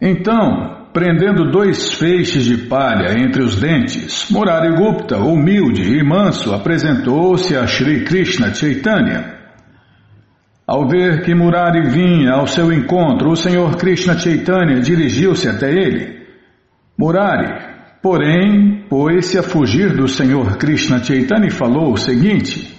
Então, prendendo dois feixes de palha entre os dentes, Murari Gupta, humilde e manso, apresentou-se a Sri Krishna Chaitanya. Ao ver que Murari vinha ao seu encontro, o Senhor Krishna Chaitanya dirigiu-se até ele. Murari, porém, pôs-se a fugir do Senhor Krishna Chaitanya e falou o seguinte: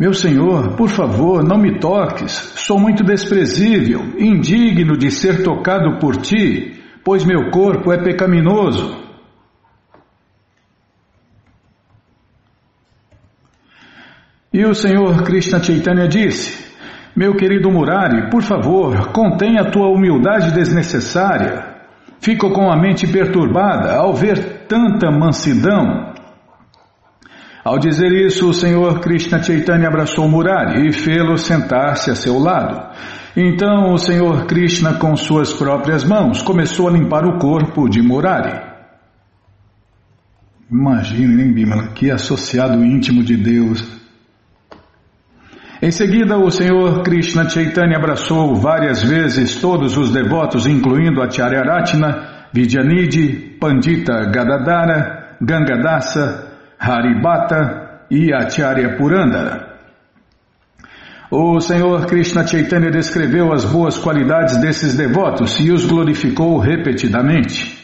meu Senhor, por favor, não me toques. Sou muito desprezível, indigno de ser tocado por ti, pois meu corpo é pecaminoso. E o Senhor Krishna Chaitanya disse: Meu querido Murari, por favor, contenha a tua humildade desnecessária. Fico com a mente perturbada ao ver tanta mansidão ao dizer isso, o Senhor Krishna Chaitanya abraçou Murari e fê-lo sentar-se a seu lado. Então o Senhor Krishna, com suas próprias mãos, começou a limpar o corpo de Murari. Imagine, hein, Bimala, que associado íntimo de Deus. Em seguida, o Senhor Krishna Chaitanya abraçou várias vezes todos os devotos, incluindo Acharya Ratna, Vidyanidhi, Pandita Gadadara, Gangadasa, Haribata e Acharya Purandara. O Senhor Krishna Chaitanya descreveu as boas qualidades desses devotos e os glorificou repetidamente.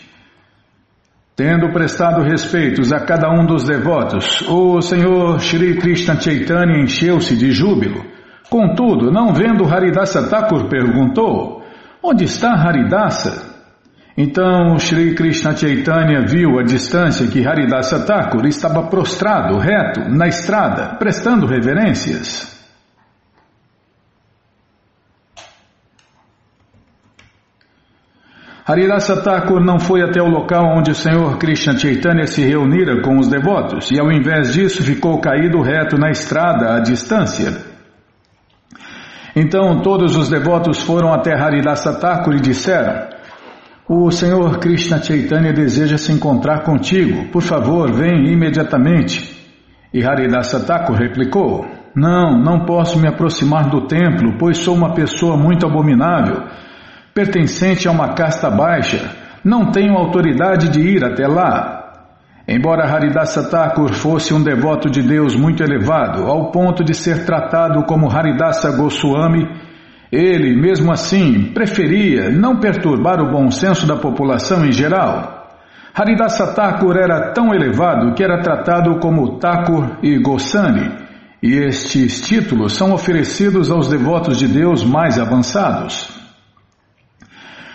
Tendo prestado respeitos a cada um dos devotos, o Senhor Shri Krishna Chaitanya encheu-se de júbilo. Contudo, não vendo Haridasa Thakur, perguntou: Onde está Haridasa? Então Sri Krishna Chaitanya viu à distância que Haridasa Thakur estava prostrado, reto, na estrada, prestando reverências. Haridasa Thakur não foi até o local onde o Senhor Krishna Chaitanya se reunira com os devotos e, ao invés disso, ficou caído reto na estrada à distância. Então todos os devotos foram até Haridasa Thakur e disseram: o Senhor Krishna Chaitanya deseja se encontrar contigo. Por favor, vem imediatamente. E Haridasa Thakur replicou: Não, não posso me aproximar do templo, pois sou uma pessoa muito abominável, pertencente a uma casta baixa. Não tenho autoridade de ir até lá. Embora Haridasa Thakur fosse um devoto de Deus muito elevado, ao ponto de ser tratado como Haridasa Goswami, ele, mesmo assim, preferia não perturbar o bom senso da população em geral. Haridasa Thakur era tão elevado que era tratado como Thakur e Goswami, e estes títulos são oferecidos aos devotos de Deus mais avançados.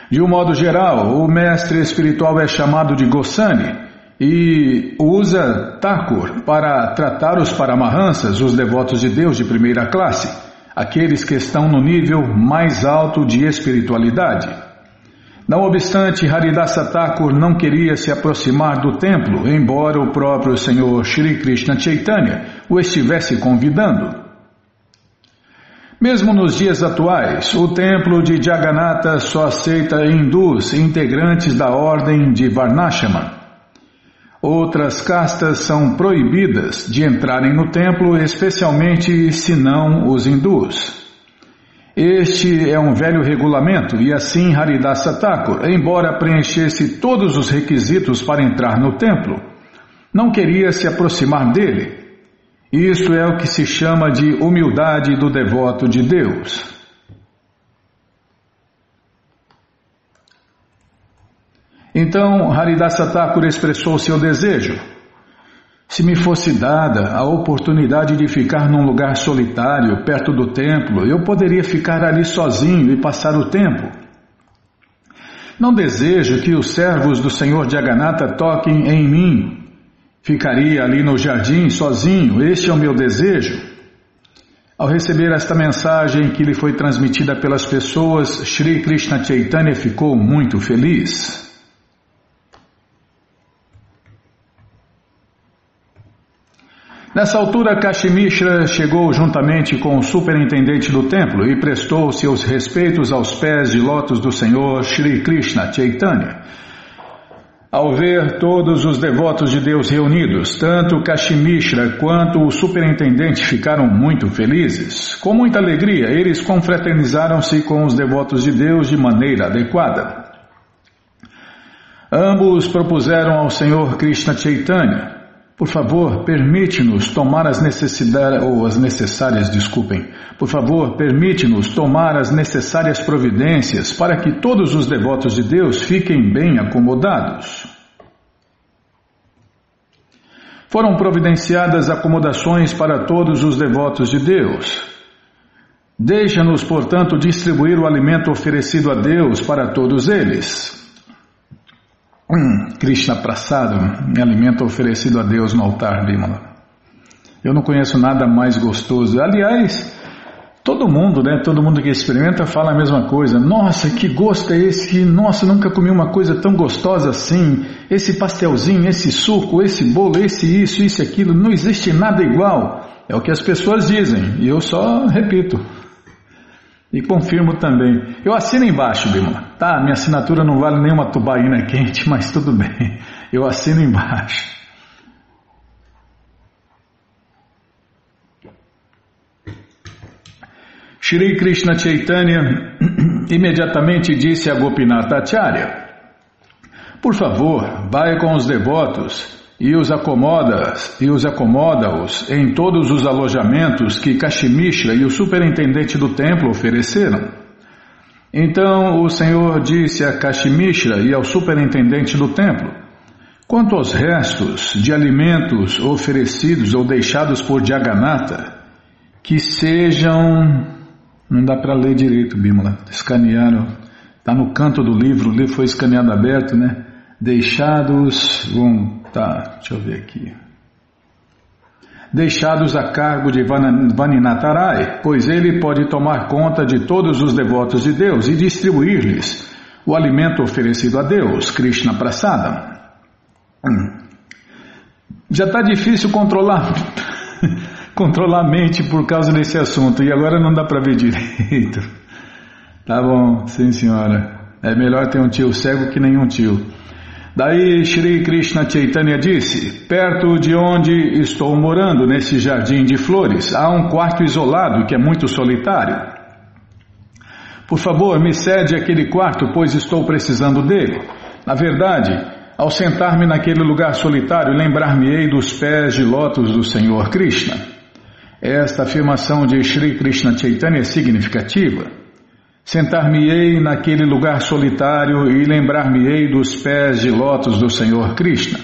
De um modo geral, o mestre espiritual é chamado de Goswami e usa Thakur para tratar os paramahansas, os devotos de Deus de primeira classe aqueles que estão no nível mais alto de espiritualidade. Não obstante, Haridasa Thakur não queria se aproximar do templo, embora o próprio Senhor Shri Krishna Chaitanya o estivesse convidando. Mesmo nos dias atuais, o templo de Jagannatha só aceita hindus integrantes da ordem de Varnashama. Outras castas são proibidas de entrarem no templo, especialmente se não os hindus. Este é um velho regulamento e assim Haridasa Thakur, embora preenchesse todos os requisitos para entrar no templo, não queria se aproximar dele. Isto é o que se chama de humildade do devoto de Deus. Então Haridasa Thakur expressou seu desejo. Se me fosse dada a oportunidade de ficar num lugar solitário, perto do templo, eu poderia ficar ali sozinho e passar o tempo. Não desejo que os servos do Senhor Jagannatha toquem em mim. Ficaria ali no jardim sozinho, este é o meu desejo. Ao receber esta mensagem que lhe foi transmitida pelas pessoas, Sri Krishna Chaitanya ficou muito feliz. Nessa altura, Kashmishra chegou juntamente com o superintendente do templo e prestou seus respeitos aos pés de lótus do Senhor Sri Krishna Chaitanya. Ao ver todos os devotos de Deus reunidos, tanto Kashmishra quanto o superintendente ficaram muito felizes. Com muita alegria, eles confraternizaram-se com os devotos de Deus de maneira adequada. Ambos propuseram ao Senhor Krishna Chaitanya por favor, permite-nos tomar as necessidades, ou as necessárias, desculpem. Por favor, permite-nos tomar as necessárias providências para que todos os devotos de Deus fiquem bem acomodados. Foram providenciadas acomodações para todos os devotos de Deus. Deixa-nos, portanto, distribuir o alimento oferecido a Deus para todos eles. Hum, Krishna Prasada, alimento oferecido a Deus no altar, Bimala. Eu não conheço nada mais gostoso. Aliás, todo mundo, né? Todo mundo que experimenta fala a mesma coisa. Nossa, que gosto é esse? Nossa, nunca comi uma coisa tão gostosa assim. Esse pastelzinho, esse suco, esse bolo, esse isso, isso, aquilo. Não existe nada igual. É o que as pessoas dizem. E eu só repito. E confirmo também. Eu assino embaixo, Bima. Tá, minha assinatura não vale nenhuma tubaína quente, mas tudo bem. Eu assino embaixo. Shri Krishna Chaitanya imediatamente disse a Gopinath Acharya: Por favor, vai com os devotos e os acomoda e os acomoda-os em todos os alojamentos que Kashmishra e o superintendente do templo ofereceram. Então o Senhor disse a Kashmishra e ao superintendente do templo: Quanto aos restos de alimentos oferecidos ou deixados por Jagannatha, que sejam. Não dá para ler direito, Bímola. Escanearam. Está no canto do livro, o livro foi escaneado aberto, né? Deixados. Tá, deixa eu ver aqui. Deixados a cargo de Vaninatarai, pois ele pode tomar conta de todos os devotos de Deus e distribuir-lhes o alimento oferecido a Deus, Krishna Prasada. Hum. Já está difícil controlar, controlar a mente por causa desse assunto e agora não dá para ver direito. Tá bom, sim senhora. É melhor ter um tio cego que nenhum tio. Daí Shri Krishna Chaitanya disse: Perto de onde estou morando, nesse jardim de flores, há um quarto isolado que é muito solitário. Por favor, me cede aquele quarto, pois estou precisando dele. Na verdade, ao sentar-me naquele lugar solitário, lembrar-me-ei dos pés de lótus do Senhor Krishna. Esta afirmação de Shri Krishna Chaitanya é significativa. Sentar-me-ei naquele lugar solitário e lembrar-me-ei dos pés de lótus do Senhor Krishna.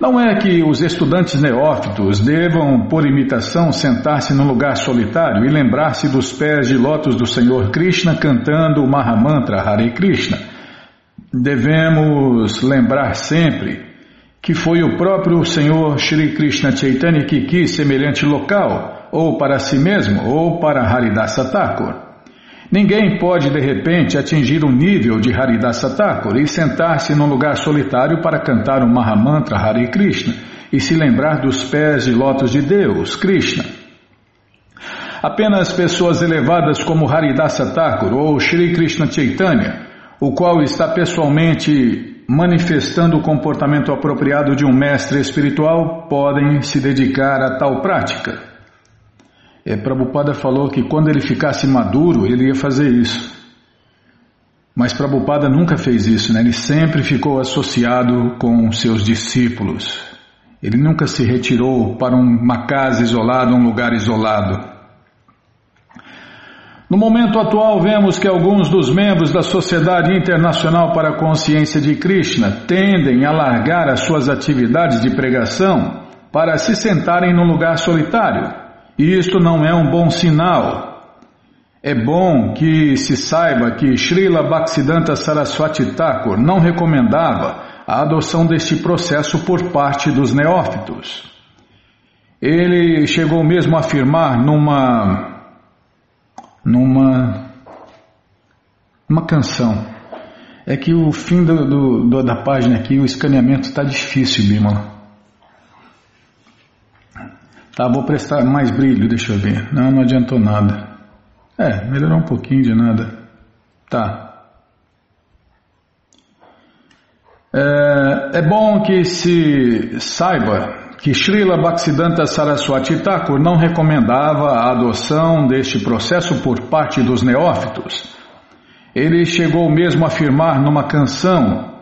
Não é que os estudantes neófitos devam, por imitação, sentar-se num lugar solitário e lembrar-se dos pés de lótus do Senhor Krishna cantando o Mahamantra Hare Krishna. Devemos lembrar sempre que foi o próprio Senhor Shri Krishna Chaitanya que quis semelhante local, ou para si mesmo, ou para Haridasa Thakur. Ninguém pode de repente atingir o nível de Haridasa Thakur e sentar-se num lugar solitário para cantar o Mahamantra Hare Krishna e se lembrar dos pés de lótus de Deus, Krishna. Apenas pessoas elevadas como Haridasa Thakur ou Shri Krishna Chaitanya, o qual está pessoalmente manifestando o comportamento apropriado de um mestre espiritual, podem se dedicar a tal prática. É, Prabhupada falou que quando ele ficasse maduro, ele ia fazer isso. Mas Prabhupada nunca fez isso, né? ele sempre ficou associado com seus discípulos. Ele nunca se retirou para uma casa isolada, um lugar isolado. No momento atual, vemos que alguns dos membros da Sociedade Internacional para a Consciência de Krishna tendem a largar as suas atividades de pregação para se sentarem num lugar solitário isto não é um bom sinal. É bom que se saiba que Srila Bhaktisiddhanta Saraswati Thakur não recomendava a adoção deste processo por parte dos neófitos. Ele chegou mesmo a afirmar numa numa uma canção. É que o fim do, do, da página aqui, o escaneamento está difícil, Bima. Tá, vou prestar mais brilho, deixa eu ver. Não, não adiantou nada. É, melhorou um pouquinho de nada. Tá. É, é bom que se saiba que Srila Bhaktisiddhanta Saraswati Thakur não recomendava a adoção deste processo por parte dos neófitos. Ele chegou mesmo a afirmar numa canção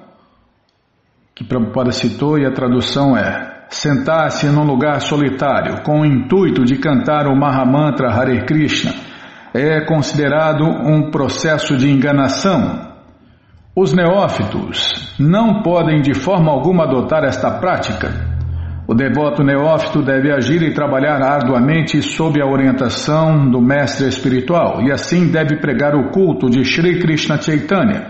que Prabhupada citou e a tradução é sentar-se num lugar solitário com o intuito de cantar o Mahamantra Hare Krishna é considerado um processo de enganação. Os neófitos não podem de forma alguma adotar esta prática o devoto neófito deve agir e trabalhar arduamente sob a orientação do mestre espiritual e assim deve pregar o culto de Sri Krishna Chaitanya.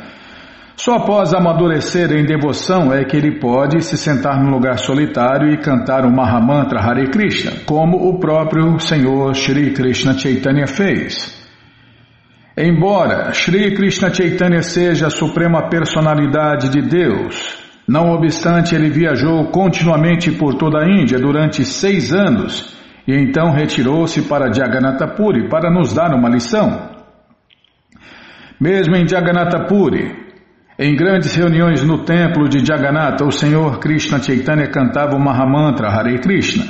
Só após amadurecer em devoção é que ele pode se sentar num lugar solitário e cantar o Mahamantra Hare Krishna, como o próprio Senhor Sri Krishna Chaitanya fez. Embora Sri Krishna Chaitanya seja a suprema personalidade de Deus, não obstante, ele viajou continuamente por toda a Índia durante seis anos e então retirou-se para Jagannatha Puri para nos dar uma lição. Mesmo em Jagannatha Puri, em grandes reuniões no templo de Jagannatha, o Senhor Krishna Chaitanya cantava o Mahamantra Hare Krishna.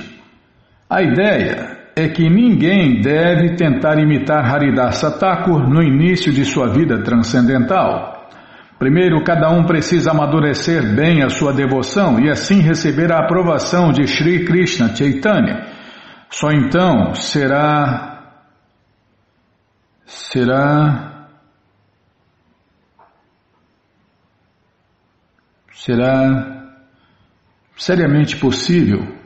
A ideia é que ninguém deve tentar imitar Haridasa Thakur no início de sua vida transcendental. Primeiro, cada um precisa amadurecer bem a sua devoção e assim receber a aprovação de Sri Krishna Chaitanya. Só então será será será seriamente possível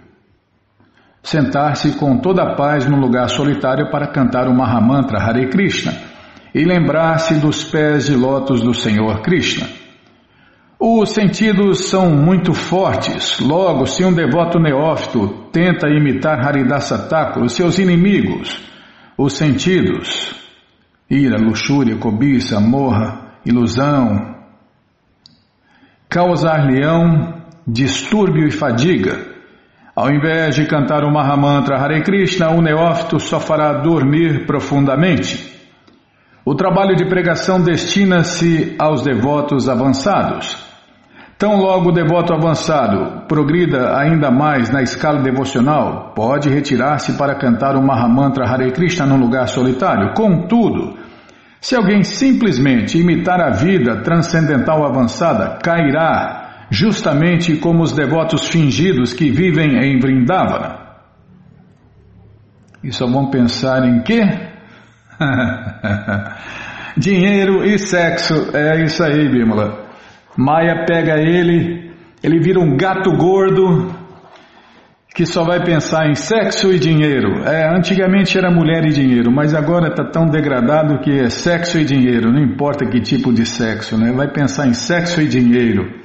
sentar-se com toda a paz num lugar solitário para cantar o Mahamantra Hare Krishna e lembrar-se dos pés de lótus do Senhor Krishna. Os sentidos são muito fortes, logo, se um devoto neófito tenta imitar Haridasa Thakur, seus inimigos, os sentidos, ira, luxúria, cobiça, morra, ilusão, causar-lhe-ão distúrbio e fadiga. Ao invés de cantar o Mahamantra Hare Krishna, o neófito só fará dormir profundamente. O trabalho de pregação destina-se aos devotos avançados. Tão logo o devoto avançado progrida ainda mais na escala devocional, pode retirar-se para cantar o Mahamantra Hare Krishna num lugar solitário. Contudo, se alguém simplesmente imitar a vida transcendental avançada, cairá justamente como os devotos fingidos que vivem em Vrindavana. E só vão pensar em quê? Dinheiro e sexo, é isso aí, Bímola. Maia pega ele, ele vira um gato gordo que só vai pensar em sexo e dinheiro. É, antigamente era mulher e dinheiro, mas agora está tão degradado que é sexo e dinheiro, não importa que tipo de sexo, né? Vai pensar em sexo e dinheiro.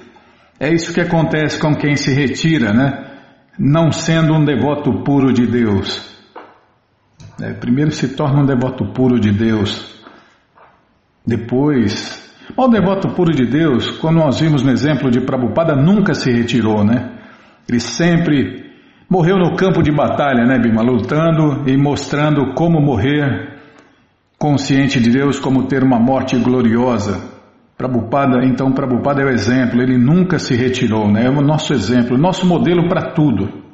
É isso que acontece com quem se retira, né? Não sendo um devoto puro de Deus. É, primeiro se torna um devoto puro de Deus. Depois. O devoto puro de Deus, quando nós vimos no exemplo de Prabhupada, nunca se retirou, né? Ele sempre morreu no campo de batalha, né, Bima? Lutando e mostrando como morrer consciente de Deus, como ter uma morte gloriosa. Prabhupada, então Prabhupada é o exemplo, ele nunca se retirou, né? É o nosso exemplo, nosso modelo para tudo.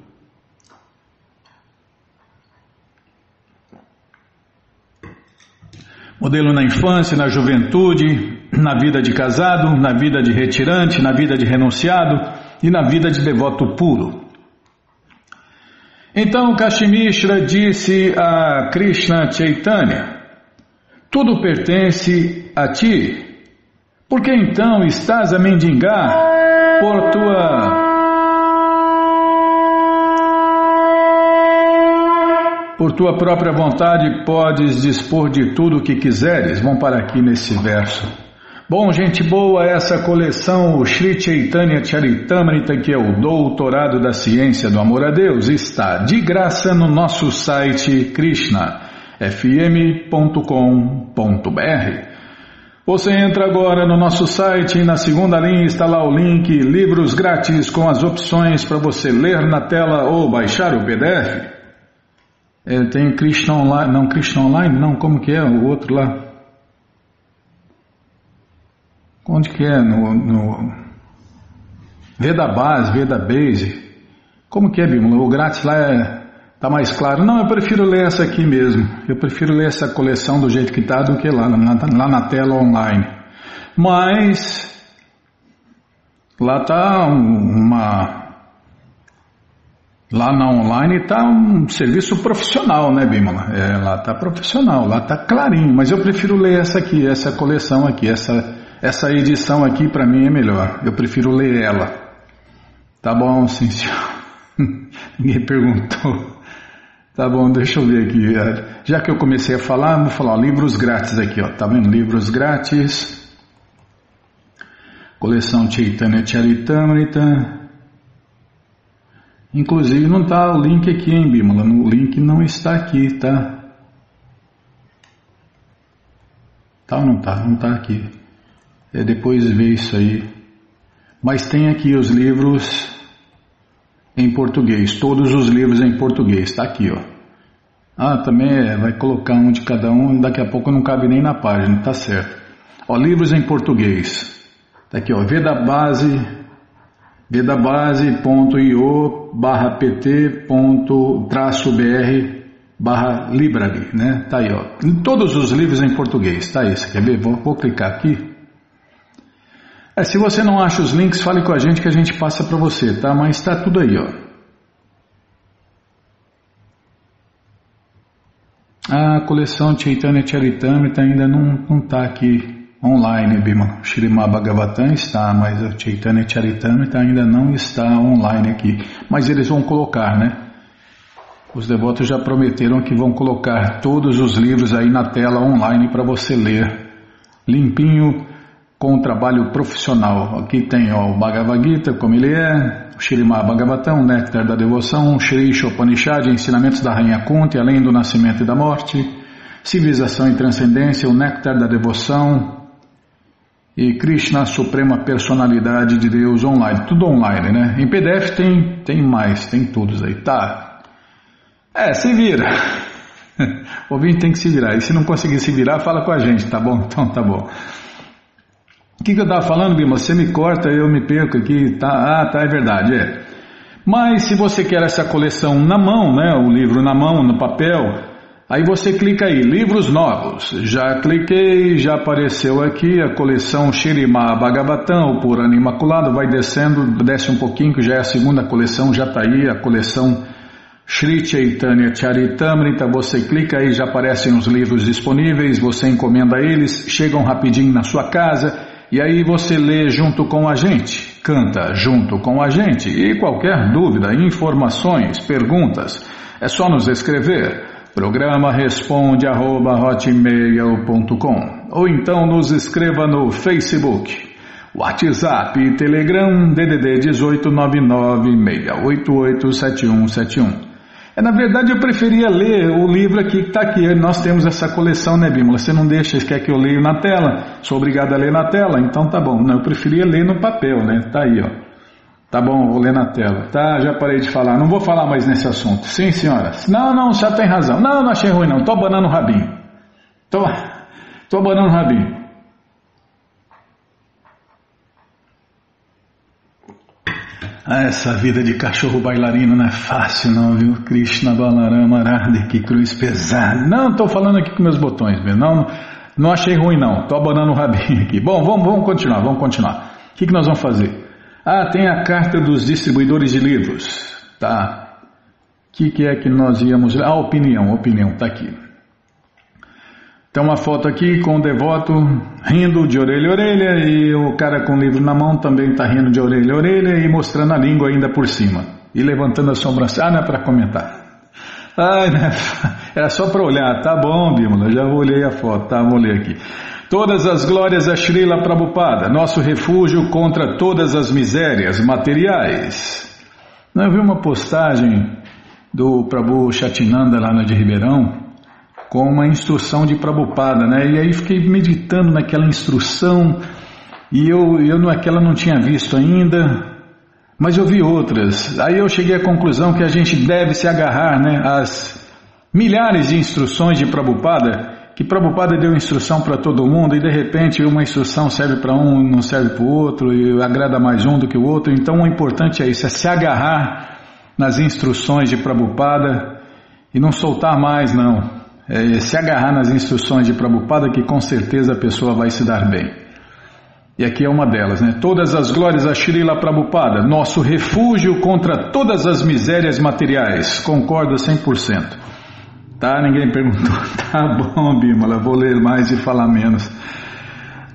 Modelo na infância, na juventude, na vida de casado, na vida de retirante, na vida de renunciado e na vida de devoto puro. Então Kashmishra disse a Krishna Chaitanya: Tudo pertence a ti. Por que então estás a mendigar por tua Por tua própria vontade podes dispor de tudo o que quiseres. Vamos para aqui nesse verso. Bom, gente boa, essa coleção, o Sri Chaitanya Charitamrita, que é o doutorado da ciência do amor a Deus, está de graça no nosso site krishnafm.com.br. Você entra agora no nosso site e na segunda linha está lá o link Livros Grátis com as opções para você ler na tela ou baixar o PDF. É, tem Krishna Online, não, Krishna Online, não, como que é o outro lá? Onde que é? No, no Veda Base, Veda Base. Como que é, Bímola? O grátis lá é, tá mais claro. Não, eu prefiro ler essa aqui mesmo. Eu prefiro ler essa coleção do jeito que está do que lá, lá, lá na tela online. Mas Lá tá uma Lá na online está um serviço profissional, né, Bimala? É, lá está profissional, lá está clarinho, mas eu prefiro ler essa aqui, essa coleção aqui, essa, essa edição aqui para mim é melhor. Eu prefiro ler ela. Tá bom, sim, senhor. Ninguém perguntou. Tá bom, deixa eu ver aqui. Já que eu comecei a falar, vou falar ó, livros grátis aqui, ó. Tá vendo? Livros grátis. Coleção Chaitanya Charitamrita. Inclusive não está o link aqui, hein, Bímola? O link não está aqui, tá? Tá ou não tá? Não tá aqui. É depois ver isso aí. Mas tem aqui os livros em português, todos os livros em português, está aqui, ó. Ah, também é, vai colocar um de cada um, daqui a pouco não cabe nem na página, tá certo. Ó, livros em português. Tá aqui, ó, Veda Base vedabase.io barra pt traço br barra library, né? Tá aí, ó. Todos os livros em português, tá. Você quer ver? Vou, vou clicar aqui. É, se você não acha os links, fale com a gente que a gente passa para você, tá? Mas está tudo aí, ó. A coleção Chaitanya Charitamrita ainda não, não tá aqui online, Bima. Srimad Bhagavatam está, mas o Chaitanya Charitamrita ainda não está online aqui. Mas eles vão colocar, né? Os devotos já prometeram que vão colocar todos os livros aí na tela online para você ler. Limpinho, com o trabalho profissional. Aqui tem ó, o Bhagavad Gita, como ele é, o Srimad Bhagavatam, Néctar da Devoção, Shri Upanishad, Ensinamentos da Rainha Kunti, além do nascimento e da morte, Civilização e Transcendência, o Néctar da Devoção, e Krishna, Suprema Personalidade de Deus online, tudo online, né? Em PDF tem, tem mais, tem todos aí, tá? É, se vira. O ouvinte tem que se virar. E se não conseguir se virar, fala com a gente, tá bom? Então tá bom. O que, que eu estava falando, Bima? Você me corta, eu me perco aqui. Tá? Ah, tá, é verdade, é. Mas se você quer essa coleção na mão, né? O livro na mão, no papel, Aí você clica aí, livros novos. Já cliquei, já apareceu aqui a coleção Shirima Bhagavatam, o Purana Imaculado, vai descendo, desce um pouquinho, que já é a segunda coleção, já está aí a coleção Sri Chaitanya Charitamrita. Você clica aí, já aparecem os livros disponíveis, você encomenda eles, chegam rapidinho na sua casa e aí você lê junto com a gente, canta junto com a gente. E qualquer dúvida, informações, perguntas, é só nos escrever. Programa responde arroba ou então nos escreva no Facebook, WhatsApp e Telegram DDD 18996887171. É, na verdade, eu preferia ler o livro aqui que está aqui. Nós temos essa coleção, né, Bímola? Você não deixa, quer que eu leia na tela? Sou obrigado a ler na tela? Então tá bom. Não, eu preferia ler no papel, né? Tá aí, ó. Tá bom, vou ler na tela. Tá, já parei de falar. Não vou falar mais nesse assunto. Sim, senhora. Não, não, já tem razão. Não, não achei ruim não. Tô abanando o rabinho. Tô, tô abanando o rabinho. Ah, essa vida de cachorro bailarino não é fácil não, viu? Krishna Balarama Arade, que cruz pesada. Não, tô falando aqui com meus botões, meu. Não, não achei ruim não. Tô abanando o rabinho aqui. Bom, vamos, vamos continuar, vamos continuar. O que, que nós vamos fazer? Ah, tem a carta dos distribuidores de livros. Tá. O que, que é que nós íamos? Ah, opinião, opinião, está aqui. Tem uma foto aqui com o devoto rindo de orelha a orelha e o cara com o livro na mão também está rindo de orelha a orelha e mostrando a língua ainda por cima. E levantando a sobrancelha. Ah, não é para comentar. Ah, né? Era só para olhar. Tá bom, Bímola, já olhei a foto, tá? Vou ler aqui. Todas as glórias a Srila Prabhupada, nosso refúgio contra todas as misérias materiais. Eu vi uma postagem do Prabhu Chatinanda lá na de Ribeirão com uma instrução de Prabhupada, né? E aí fiquei meditando naquela instrução e eu, eu naquela não tinha visto ainda, mas eu vi outras. Aí eu cheguei à conclusão que a gente deve se agarrar, né, às milhares de instruções de Prabhupada que Prabhupada deu instrução para todo mundo e de repente uma instrução serve para um, não serve para o outro e agrada mais um do que o outro. Então o importante é isso, é se agarrar nas instruções de Prabhupada e não soltar mais não. É se agarrar nas instruções de Prabhupada que com certeza a pessoa vai se dar bem. E aqui é uma delas, né? Todas as glórias a Srila Prabhupada, nosso refúgio contra todas as misérias materiais. Concordo 100%. Tá? Ninguém perguntou. Tá bom, Bimala, vou ler mais e falar menos.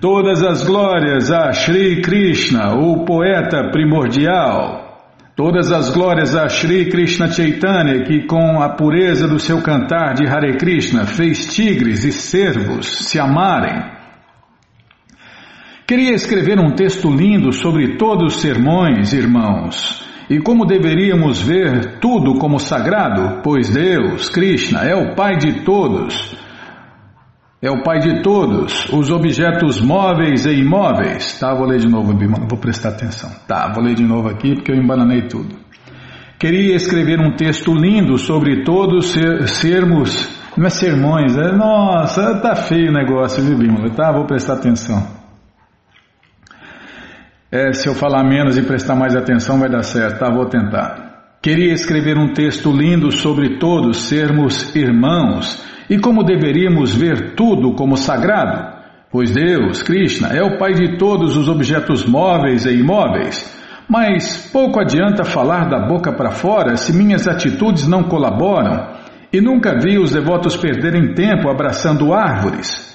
Todas as glórias a Sri Krishna, o poeta primordial. Todas as glórias a Sri Krishna Chaitanya, que com a pureza do seu cantar de Hare Krishna fez tigres e cervos se amarem. Queria escrever um texto lindo sobre todos os sermões, irmãos, e como deveríamos ver tudo como sagrado, pois Deus, Krishna, é o Pai de todos. É o Pai de todos, os objetos móveis e imóveis. Tá, vou ler de novo, vou prestar atenção. Tá, vou ler de novo aqui porque eu embananei tudo. Queria escrever um texto lindo sobre todos ser, sermos, não é sermões, é, nossa, tá feio o negócio, viu, Bímola? Tá, vou prestar atenção. É, se eu falar menos e prestar mais atenção vai dar certo, tá? Vou tentar. Queria escrever um texto lindo sobre todos sermos irmãos e como deveríamos ver tudo como sagrado, pois Deus, Krishna, é o Pai de todos os objetos móveis e imóveis. Mas pouco adianta falar da boca para fora se minhas atitudes não colaboram, e nunca vi os devotos perderem tempo abraçando árvores.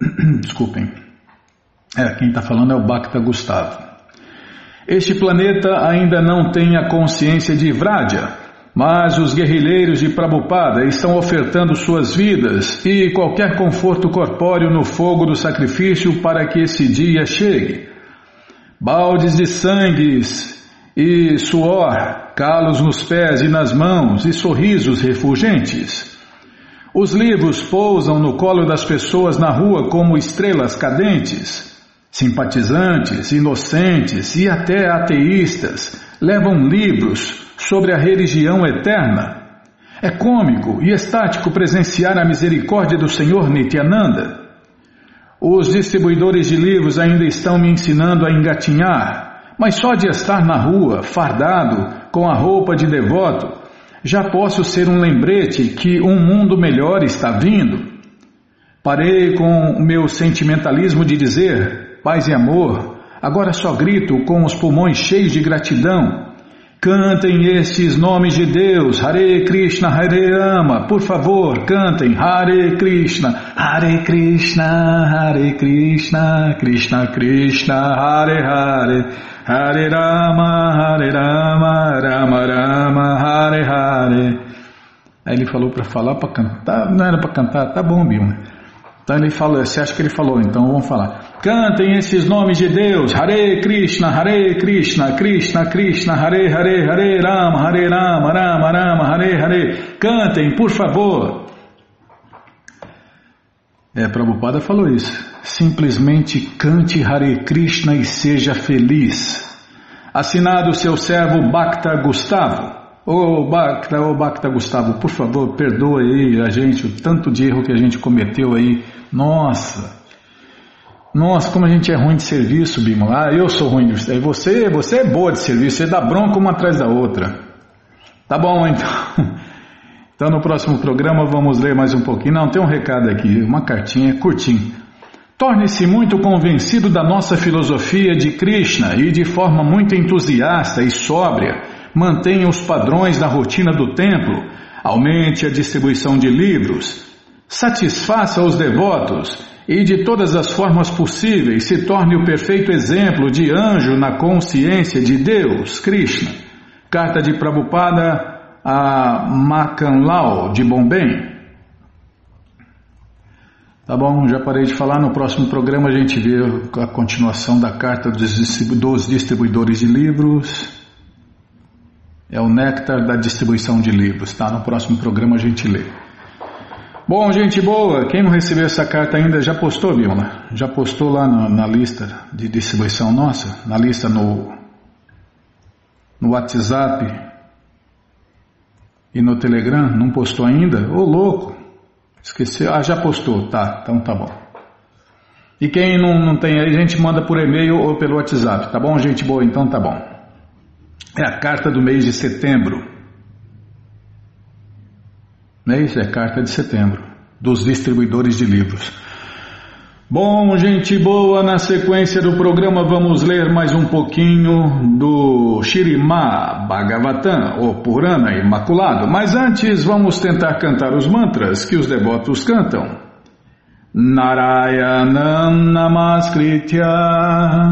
Desculpem. É, quem está falando é o Bacta Gustavo. Este planeta ainda não tem a consciência de Vraja, mas os guerrilheiros de Prabhupada estão ofertando suas vidas e qualquer conforto corpóreo no fogo do sacrifício para que esse dia chegue. Baldes de sangues e suor, calos nos pés e nas mãos e sorrisos refulgentes. Os livros pousam no colo das pessoas na rua como estrelas cadentes. Simpatizantes, inocentes e até ateístas levam livros sobre a religião eterna. É cômico e estático presenciar a misericórdia do Senhor Nityananda. Os distribuidores de livros ainda estão me ensinando a engatinhar, mas só de estar na rua, fardado, com a roupa de devoto, já posso ser um lembrete que um mundo melhor está vindo. Parei com o meu sentimentalismo de dizer: paz e amor, agora só grito com os pulmões cheios de gratidão. Cantem estes nomes de Deus, Hare Krishna, Hare Rama, por favor, cantem. Hare Krishna, Hare Krishna, Hare Krishna, Krishna Krishna, Hare Hare, Hare Rama, Hare Rama, Rama Rama, Hare Hare. Aí ele falou para falar, para cantar, não era para cantar, tá bom, Bilma. Então ele falou, você acha que ele falou, então vamos falar. Cantem esses nomes de Deus, Hare Krishna, Hare Krishna, Krishna Krishna, Hare Hare, Hare Rama, Hare Rama, Rama Rama, Hare Hare. Cantem, por favor. É, Prabhupada falou isso. Simplesmente cante Hare Krishna e seja feliz. Assinado seu servo Bhakta Gustavo. Ô oh, Bhakta, ô oh, Bhakta Gustavo, por favor, perdoa aí a gente o tanto de erro que a gente cometeu aí nossa! Nossa, como a gente é ruim de serviço, Bimo. Ah, eu sou ruim de serviço. Você, você é boa de serviço, você dá bronca uma atrás da outra. Tá bom, então. Então no próximo programa vamos ler mais um pouquinho. Não, tem um recado aqui, uma cartinha curtinho. Torne-se muito convencido da nossa filosofia de Krishna e de forma muito entusiasta e sóbria, mantenha os padrões da rotina do templo, aumente a distribuição de livros, Satisfaça os devotos e de todas as formas possíveis se torne o perfeito exemplo de anjo na consciência de Deus, Krishna. Carta de Prabhupada a Makanlal de Bombay. Tá bom, já parei de falar. No próximo programa a gente vê a continuação da carta dos distribuidores de livros. É o néctar da distribuição de livros, tá? No próximo programa a gente lê. Bom, gente boa, quem não recebeu essa carta ainda já postou, Vilma? Já postou lá na, na lista de distribuição nossa? Na lista no, no WhatsApp e no Telegram? Não postou ainda? Ô louco! Esqueceu? Ah, já postou, tá, então tá bom. E quem não, não tem aí, a gente manda por e-mail ou pelo WhatsApp, tá bom, gente boa? Então tá bom. É a carta do mês de setembro. Não é isso? É carta de setembro, dos distribuidores de livros. Bom, gente boa, na sequência do programa vamos ler mais um pouquinho do Shirimá Bhagavatam, ou Purana Imaculado, mas antes vamos tentar cantar os mantras que os devotos cantam. Narayanam Namaskritya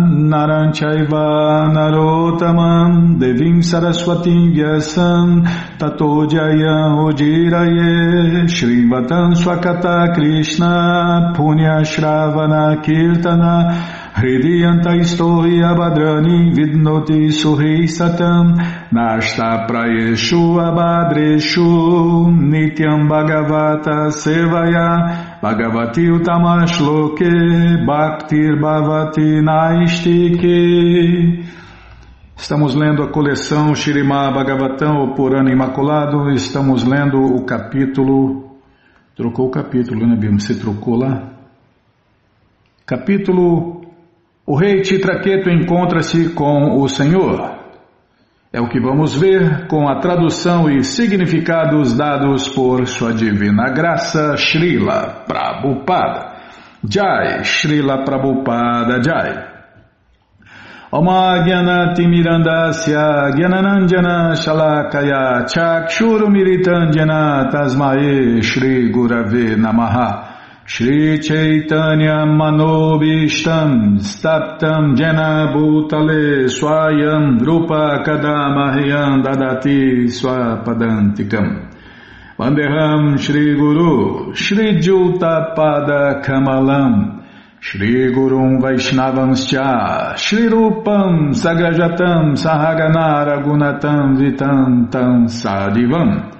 Naranchaiva Narotamam Devim Saraswatim Vyasam Tato Jaya Ujiraye Shrivatam Swakata Krishna Punya Shravana Kirtana Suhi Satam Nashta Prayeshu Abhadreshu Nityam Bhagavata Sevaya Bhagavati Utamashloke Bhaktir Bhavati Naistike Estamos lendo a coleção Shirimá Bhagavatam, o Purana Imaculado. Estamos lendo o capítulo. Trocou o capítulo, né, Bima? Você trocou lá? Capítulo o rei Titraqueto encontra-se com o Senhor. É o que vamos ver com a tradução e significados dados por Sua Divina Graça Srila Prabhupada. Jai, Srila Prabhupada Jai. Oma Gyanati Mirandasya Gyananandjana Shalakaya Chakshuru Miritandjana Tasmae Shri Gurave Namaha Shri Chaitanya Manobishtam Staptam Jena Bhutale Swayam Drupa Kadamahyam Dadati Swapadantikam. Vandeham Shri Guru Shri Juta Pada Kamalam. Shri Gurum Vaishnavanscha Shri Rupam Sagrajatam Sahagana Ragunatam Vitantam Sadivam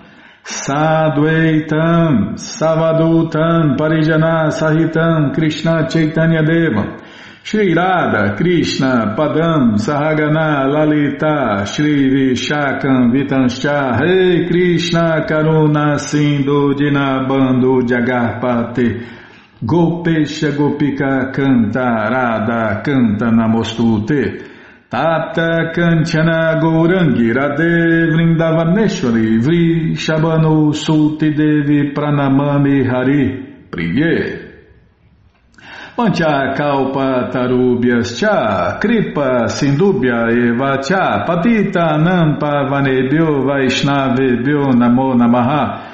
Sadvaitam, Savadutam, Parijana Sahitam, Krishna Chaitanya Deva, Shri Radha, Krishna, Padam, Sahagana, Lalita, Shri Vishakam, Vitanscha, Rei Krishna, Karuna, Sindhu, Dinabando, Jagarpate, Gopesha, Gopika, Canta, Radha, Canta, Namostute, Tata Kanchana Gourangi Radhe Vrindavaneshwari Vri Shabano Sulti Devi Pranamami Hari Priye Pancha Kalpa Tarubhyas Cha Kripa Sindubhya Eva Cha Patita Nampa Vanebhyo Vaishnavebhyo Namo Namaha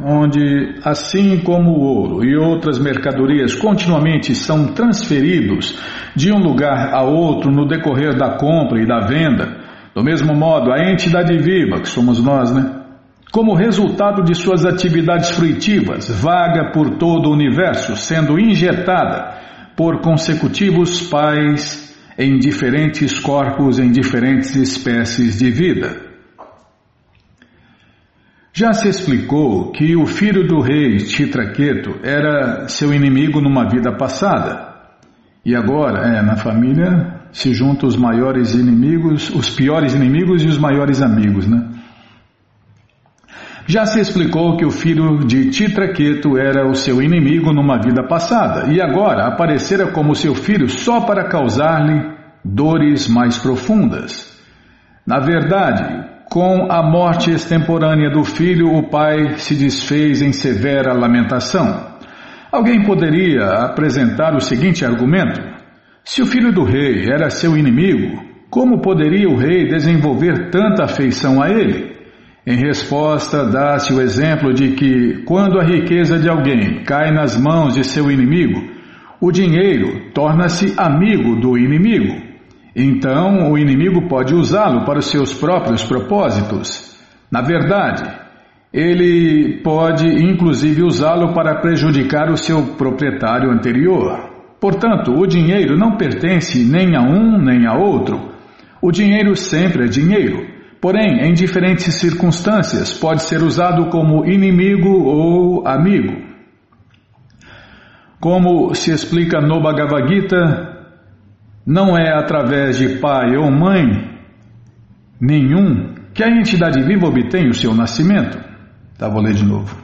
onde, assim como o ouro e outras mercadorias continuamente são transferidos de um lugar a outro no decorrer da compra e da venda, do mesmo modo, a entidade viva, que somos nós, né? Como resultado de suas atividades fruitivas, vaga por todo o universo, sendo injetada por consecutivos pais em diferentes corpos, em diferentes espécies de vida. Já se explicou que o filho do rei Chitraketu era seu inimigo numa vida passada. E agora, é, na família se juntam os maiores inimigos, os piores inimigos e os maiores amigos, né? Já se explicou que o filho de Titraketu era o seu inimigo numa vida passada e agora aparecera como seu filho só para causar-lhe dores mais profundas. Na verdade, com a morte extemporânea do filho, o pai se desfez em severa lamentação. Alguém poderia apresentar o seguinte argumento: se o filho do rei era seu inimigo, como poderia o rei desenvolver tanta afeição a ele? Em resposta, dá-se o exemplo de que, quando a riqueza de alguém cai nas mãos de seu inimigo, o dinheiro torna-se amigo do inimigo. Então o inimigo pode usá-lo para os seus próprios propósitos. Na verdade, ele pode inclusive usá-lo para prejudicar o seu proprietário anterior. Portanto, o dinheiro não pertence nem a um nem a outro. O dinheiro sempre é dinheiro, porém, em diferentes circunstâncias, pode ser usado como inimigo ou amigo. Como se explica no Bhagavad Gita Não é através de pai ou mãe nenhum que a entidade viva obtém o seu nascimento. Tá, vou ler de novo.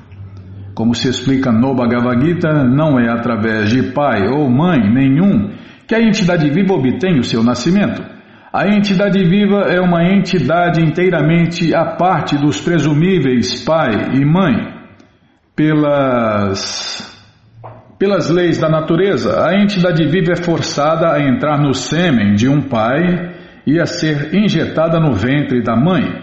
Como se explica no Bhagavad Gita, não é através de pai ou mãe nenhum que a entidade viva obtém o seu nascimento. A entidade viva é uma entidade inteiramente à parte dos presumíveis pai e mãe. Pelas pelas leis da natureza, a entidade viva é forçada a entrar no sêmen de um pai e a ser injetada no ventre da mãe.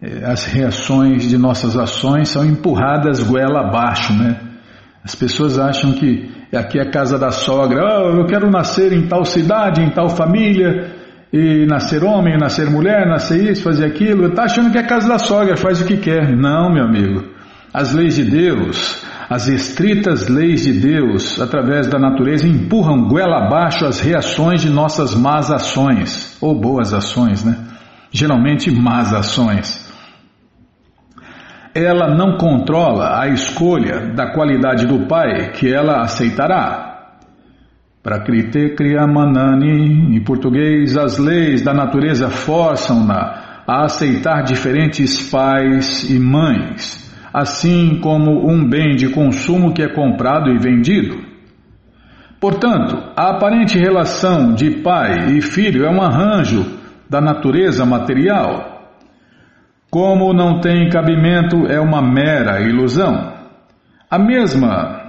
É, as reações de nossas ações são empurradas goela abaixo, né? As pessoas acham que aqui é a casa da sogra, oh, eu quero nascer em tal cidade, em tal família, e nascer homem, nascer mulher, nascer isso, fazer aquilo, está achando que é a casa da sogra, faz o que quer. Não, meu amigo. As leis de Deus, as estritas leis de Deus, através da natureza, empurram goela abaixo as reações de nossas más ações, ou boas ações, né? Geralmente más ações. Ela não controla a escolha da qualidade do pai que ela aceitará. Prakrite Kriyamanani, em português, as leis da natureza forçam-na a aceitar diferentes pais e mães assim como um bem de consumo que é comprado e vendido. Portanto, a aparente relação de pai e filho é um arranjo da natureza material. Como não tem cabimento, é uma mera ilusão. A mesma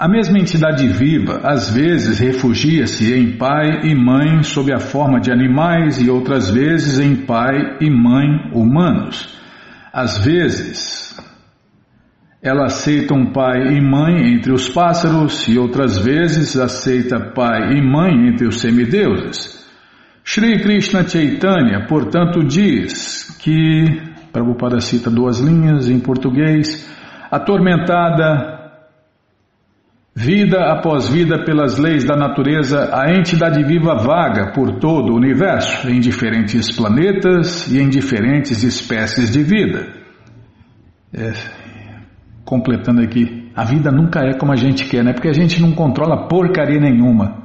a mesma entidade viva às vezes refugia-se em pai e mãe sob a forma de animais e outras vezes em pai e mãe humanos. Às vezes, ela aceita um pai e mãe entre os pássaros e outras vezes aceita pai e mãe entre os semideuses. Sri Krishna Chaitanya, portanto, diz que, Prabhupada cita duas linhas em português, atormentada Vida após vida, pelas leis da natureza, a entidade viva vaga por todo o universo, em diferentes planetas e em diferentes espécies de vida. É, completando aqui, a vida nunca é como a gente quer, né? Porque a gente não controla porcaria nenhuma.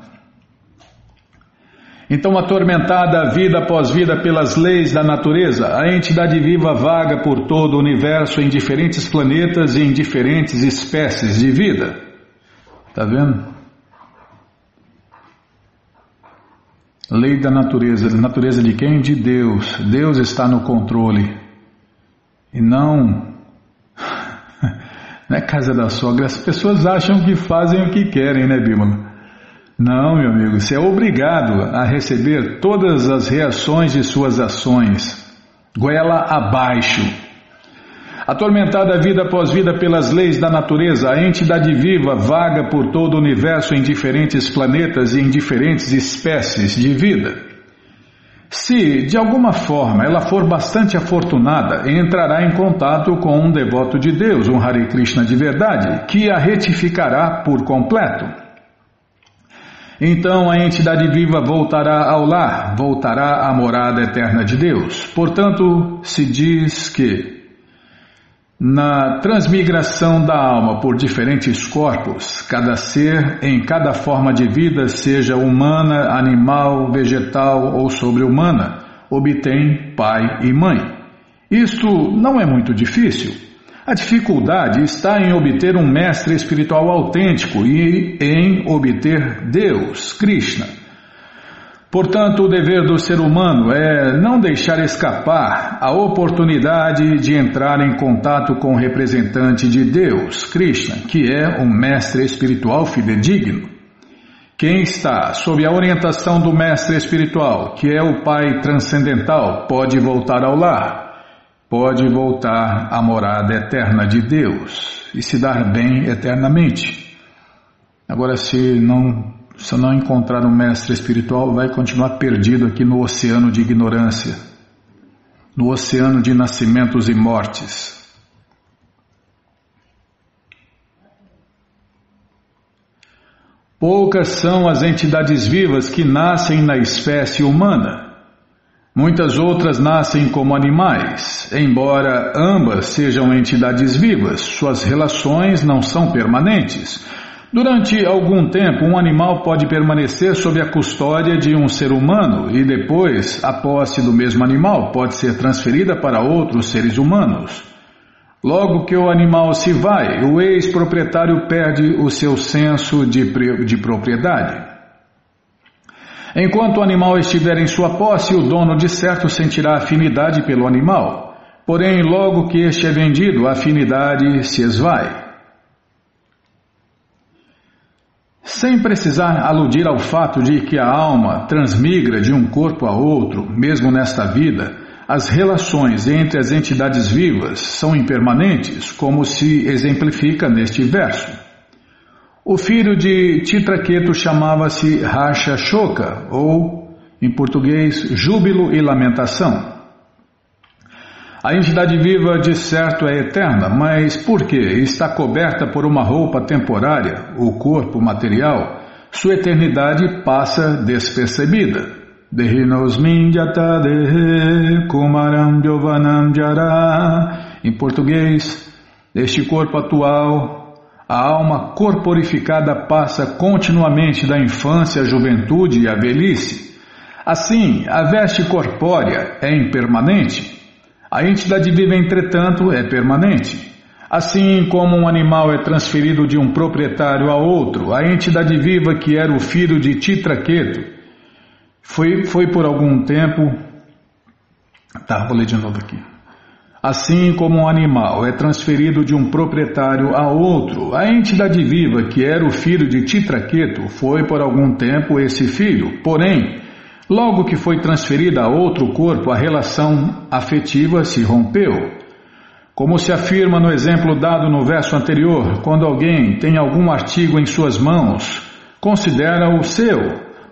Então, atormentada vida após vida pelas leis da natureza, a entidade viva vaga por todo o universo em diferentes planetas e em diferentes espécies de vida. Está vendo? Lei da natureza. Natureza de quem? De Deus. Deus está no controle. E não. Não é casa da sogra. As pessoas acham que fazem o que querem, né, Bímola? Não, meu amigo. Você é obrigado a receber todas as reações de suas ações. Goela abaixo. Atormentada vida após vida pelas leis da natureza, a entidade viva vaga por todo o universo em diferentes planetas e em diferentes espécies de vida. Se, de alguma forma, ela for bastante afortunada, entrará em contato com um devoto de Deus, um Hare Krishna de verdade, que a retificará por completo. Então a entidade viva voltará ao lar, voltará à morada eterna de Deus. Portanto, se diz que na transmigração da alma por diferentes corpos, cada ser em cada forma de vida, seja humana, animal, vegetal ou sobre-humana, obtém pai e mãe. Isto não é muito difícil. A dificuldade está em obter um mestre espiritual autêntico e em obter Deus, Krishna. Portanto, o dever do ser humano é não deixar escapar a oportunidade de entrar em contato com o representante de Deus, Krishna, que é um mestre espiritual fidedigno. Quem está sob a orientação do mestre espiritual, que é o Pai transcendental, pode voltar ao lar, pode voltar à morada eterna de Deus e se dar bem eternamente. Agora, se não se não encontrar um mestre espiritual, vai continuar perdido aqui no oceano de ignorância, no oceano de nascimentos e mortes. Poucas são as entidades vivas que nascem na espécie humana. Muitas outras nascem como animais. Embora ambas sejam entidades vivas, suas relações não são permanentes Durante algum tempo, um animal pode permanecer sob a custódia de um ser humano e depois a posse do mesmo animal pode ser transferida para outros seres humanos. Logo que o animal se vai, o ex-proprietário perde o seu senso de, de propriedade. Enquanto o animal estiver em sua posse, o dono de certo sentirá afinidade pelo animal. Porém, logo que este é vendido, a afinidade se esvai. Sem precisar aludir ao fato de que a alma transmigra de um corpo a outro, mesmo nesta vida, as relações entre as entidades vivas são impermanentes, como se exemplifica neste verso. O filho de Titraqueto chamava-se Racha Shoka, ou, em português, Júbilo e Lamentação. A entidade viva, de certo, é eterna, mas porque está coberta por uma roupa temporária, o corpo material, sua eternidade passa despercebida. Em português, este corpo atual, a alma corporificada passa continuamente da infância à juventude e à velhice. Assim, a veste corpórea é impermanente a entidade viva, entretanto, é permanente. Assim como um animal é transferido de um proprietário a outro, a entidade viva que era o filho de Titraqueto foi, foi por algum tempo. Tá, vou ler de novo aqui. Assim como um animal é transferido de um proprietário a outro, a entidade viva que era o filho de Titraqueto foi por algum tempo esse filho, porém, Logo que foi transferida a outro corpo, a relação afetiva se rompeu. Como se afirma no exemplo dado no verso anterior, quando alguém tem algum artigo em suas mãos, considera-o seu,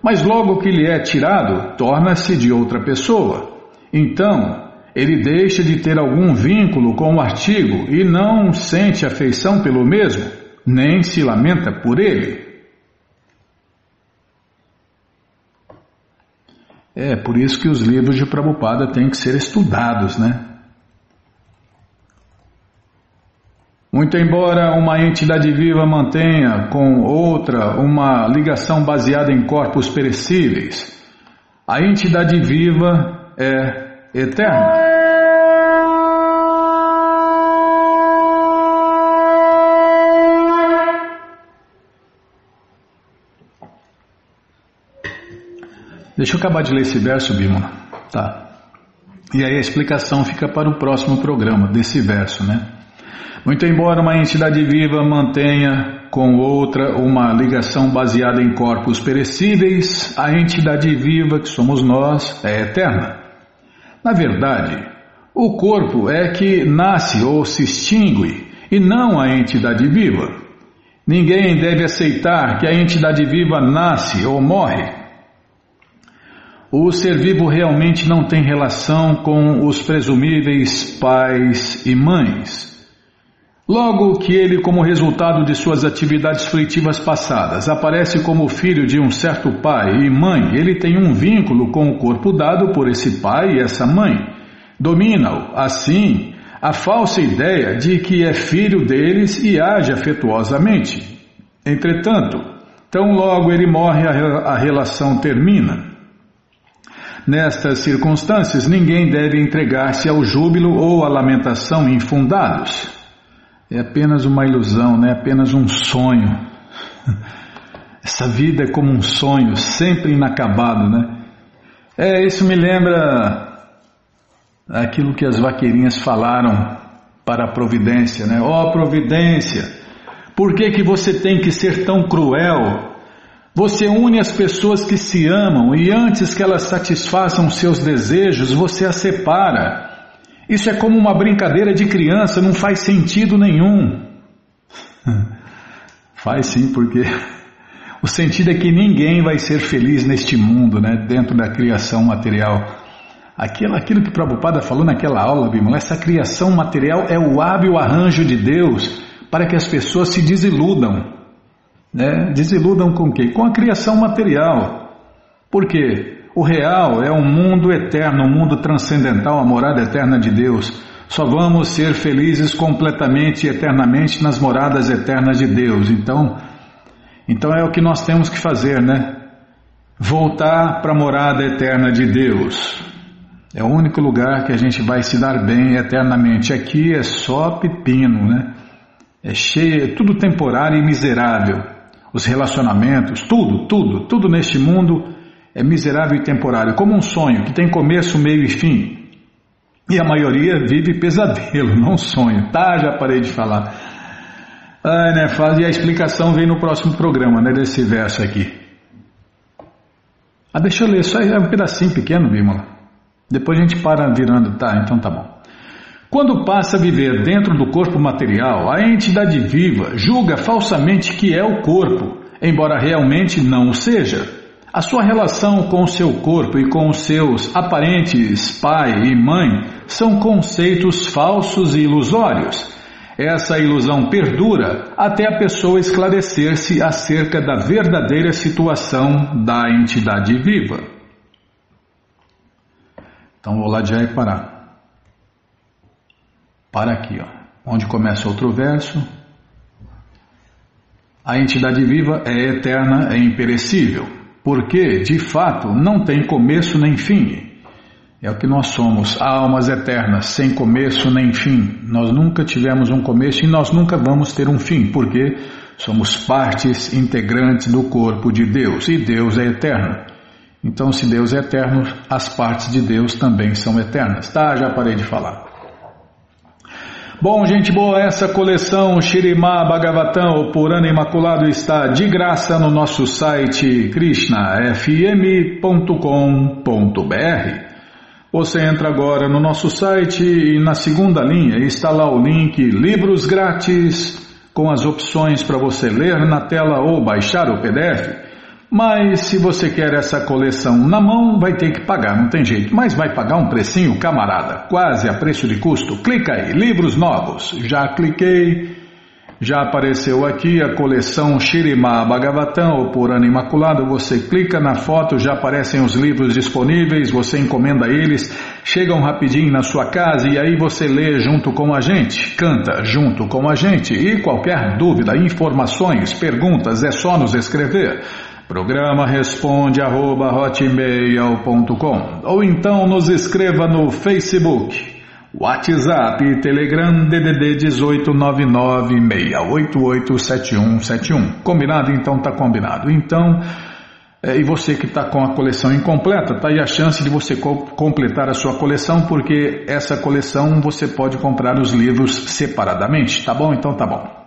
mas logo que lhe é tirado, torna-se de outra pessoa. Então, ele deixa de ter algum vínculo com o artigo e não sente afeição pelo mesmo, nem se lamenta por ele. É, por isso que os livros de Prabhupada têm que ser estudados, né? Muito embora uma entidade viva mantenha com outra uma ligação baseada em corpos perecíveis, a entidade viva é eterna. Deixa eu acabar de ler esse verso, Bimala. Tá. E aí a explicação fica para o próximo programa desse verso, né? Muito embora uma entidade viva mantenha com outra uma ligação baseada em corpos perecíveis, a entidade viva que somos nós é eterna. Na verdade, o corpo é que nasce ou se extingue e não a entidade viva. Ninguém deve aceitar que a entidade viva nasce ou morre. O ser vivo realmente não tem relação com os presumíveis pais e mães. Logo que ele, como resultado de suas atividades fruitivas passadas, aparece como filho de um certo pai e mãe, ele tem um vínculo com o corpo dado por esse pai e essa mãe. Domina-o, assim, a falsa ideia de que é filho deles e age afetuosamente. Entretanto, tão logo ele morre, a relação termina. Nestas circunstâncias, ninguém deve entregar-se ao júbilo ou à lamentação infundados. É apenas uma ilusão, né? apenas um sonho. Essa vida é como um sonho, sempre inacabado, né? É, isso me lembra aquilo que as vaqueirinhas falaram para a providência, né? Ó oh, providência, por que que você tem que ser tão cruel? Você une as pessoas que se amam e antes que elas satisfaçam seus desejos, você as separa. Isso é como uma brincadeira de criança, não faz sentido nenhum. faz sim, porque o sentido é que ninguém vai ser feliz neste mundo, né, dentro da criação material. Aquilo, aquilo que Prabhupada falou naquela aula, Bimala, essa criação material é o hábil arranjo de Deus para que as pessoas se desiludam. Né? Desiludam com o quê? Com a criação material. Por quê? O real é um mundo eterno, um mundo transcendental, a morada eterna de Deus. Só vamos ser felizes completamente e eternamente nas moradas eternas de Deus. Então, Então é o que nós temos que fazer, né? Voltar para a morada eterna de Deus. É o único lugar que a gente vai se dar bem eternamente. Aqui é só pepino, né? É cheio, é tudo temporário e miserável. Os relacionamentos, tudo, tudo, tudo neste mundo é miserável e temporário, como um sonho que tem começo, meio e fim. E a maioria vive pesadelo, não sonho. Tá, já parei de falar. Ah, né, e a explicação vem no próximo programa, né, desse verso aqui. Ah, deixa eu ler, só é um pedacinho pequeno, Bímola. Depois a gente para virando, tá, então tá bom. Quando passa a viver dentro do corpo material, a entidade viva julga falsamente que é o corpo, embora realmente não o seja. A sua relação com o seu corpo e com os seus aparentes pai e mãe são conceitos falsos e ilusórios. Essa ilusão perdura até a pessoa esclarecer-se acerca da verdadeira situação da entidade viva. Então vou lá já e parar. Para aqui, ó. Onde começa outro verso. A entidade viva é eterna, é imperecível porque, de fato, não tem começo nem fim. É o que nós somos, almas eternas, sem começo nem fim. Nós nunca tivemos um começo e nós nunca vamos ter um fim, porque somos partes integrantes do corpo de Deus e Deus é eterno. Então, se Deus é eterno, as partes de Deus também são eternas. Tá, já parei de falar. Bom, gente boa, essa coleção Shirimá Bhagavatam, o Purana Imaculado, está de graça no nosso site krishnafm.com.br. Você entra agora no nosso site e na segunda linha está lá o link Livros Grátis, com as opções para você ler na tela ou baixar o PDF. Mas se você quer essa coleção na mão, vai ter que pagar, não tem jeito. Mas vai pagar um precinho, camarada, quase a preço de custo. Clica aí, livros novos. Já cliquei, já apareceu aqui a coleção Shirima Bhagavatam, ou Purana Imaculado. Você clica na foto, já aparecem os livros disponíveis, você encomenda eles, chegam rapidinho na sua casa e aí você lê junto com a gente, canta junto com a gente. E qualquer dúvida, informações, perguntas, é só nos escrever. Programa responde arroba hotmail.com ou então nos escreva no Facebook, WhatsApp e Telegram DDD 18996887171. Combinado? Então tá combinado. Então, é, e você que está com a coleção incompleta, tá aí a chance de você co completar a sua coleção, porque essa coleção você pode comprar os livros separadamente, tá bom? Então tá bom.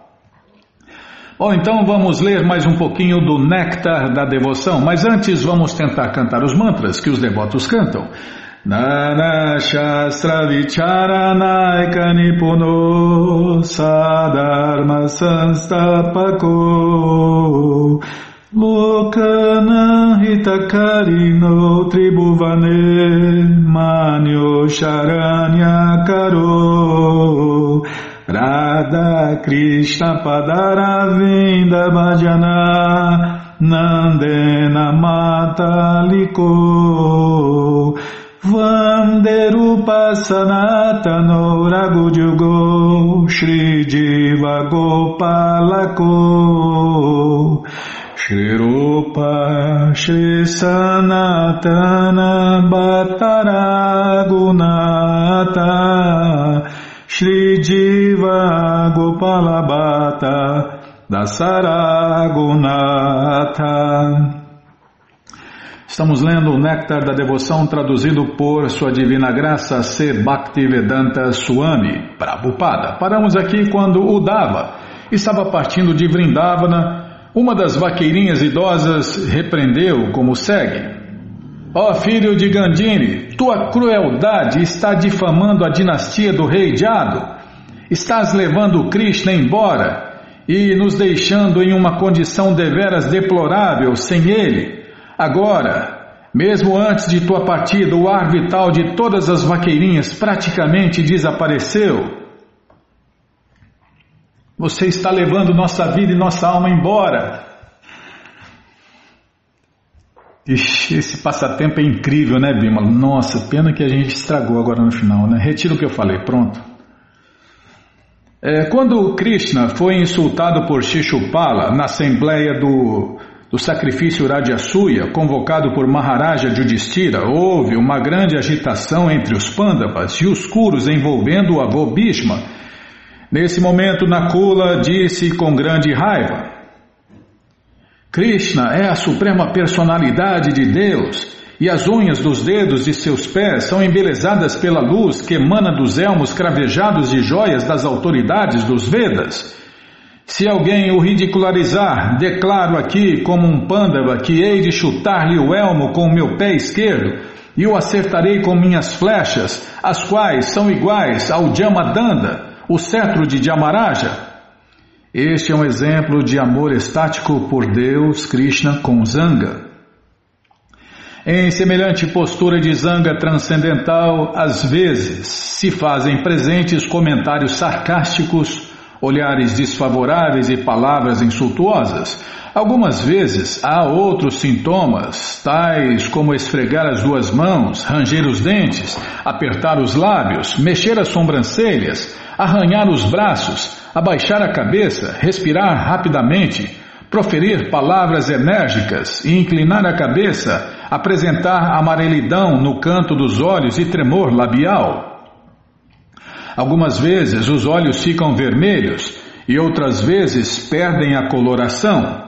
Bom, então vamos ler mais um pouquinho do Néctar da Devoção, mas antes vamos tentar cantar os mantras que os devotos cantam. Nana Shastra Vicharanaika Nipuno Sadharma Sanstapako Lokana Hitakarino Tribhuvane Manyo Sharanya Karo Radha Krishna Padaravinda Bhajana Nandena Mataliko Vanderupa Sanatano Raghujugo Shri Jiva Gopalako Shri Rupa Shri Sanatana Bhattaragunata Shri Jiva Gopalabhata Dasaragunatha. Estamos lendo o Néctar da Devoção traduzido por Sua Divina Graça C. Bhaktivedanta Swami, Prabhupada. Paramos aqui quando o Dava estava partindo de Vrindavana. Uma das vaqueirinhas idosas repreendeu como segue. Ó oh, filho de Gandhini, tua crueldade está difamando a dinastia do rei Jado. Estás levando Krishna embora e nos deixando em uma condição deveras deplorável sem ele. Agora, mesmo antes de tua partida, o ar vital de todas as vaqueirinhas praticamente desapareceu. Você está levando nossa vida e nossa alma embora. Ixi, esse passatempo é incrível, né, Bima? Nossa, pena que a gente estragou agora no final, né? Retiro o que eu falei, pronto. É, quando Krishna foi insultado por Shishupala na assembleia do, do sacrifício Radyasuya, convocado por Maharaja Yudhishthira, houve uma grande agitação entre os Pandavas e os Kuros envolvendo o avô Bhishma. Nesse momento, Nakula disse com grande raiva: Krishna é a suprema personalidade de Deus e as unhas dos dedos de seus pés são embelezadas pela luz que emana dos elmos cravejados de joias das autoridades dos Vedas. Se alguém o ridicularizar, declaro aqui como um pândava que hei de chutar-lhe o elmo com o meu pé esquerdo e o acertarei com minhas flechas, as quais são iguais ao Jamadanda, o cetro de Jamaraja. Este é um exemplo de amor estático por Deus, Krishna, com Zanga. Em semelhante postura de zanga transcendental, às vezes se fazem presentes comentários sarcásticos, olhares desfavoráveis e palavras insultuosas. Algumas vezes há outros sintomas, tais como esfregar as duas mãos, ranger os dentes, apertar os lábios, mexer as sobrancelhas, arranhar os braços, abaixar a cabeça, respirar rapidamente, proferir palavras enérgicas e inclinar a cabeça apresentar amarelidão no canto dos olhos e tremor labial. Algumas vezes os olhos ficam vermelhos e outras vezes perdem a coloração.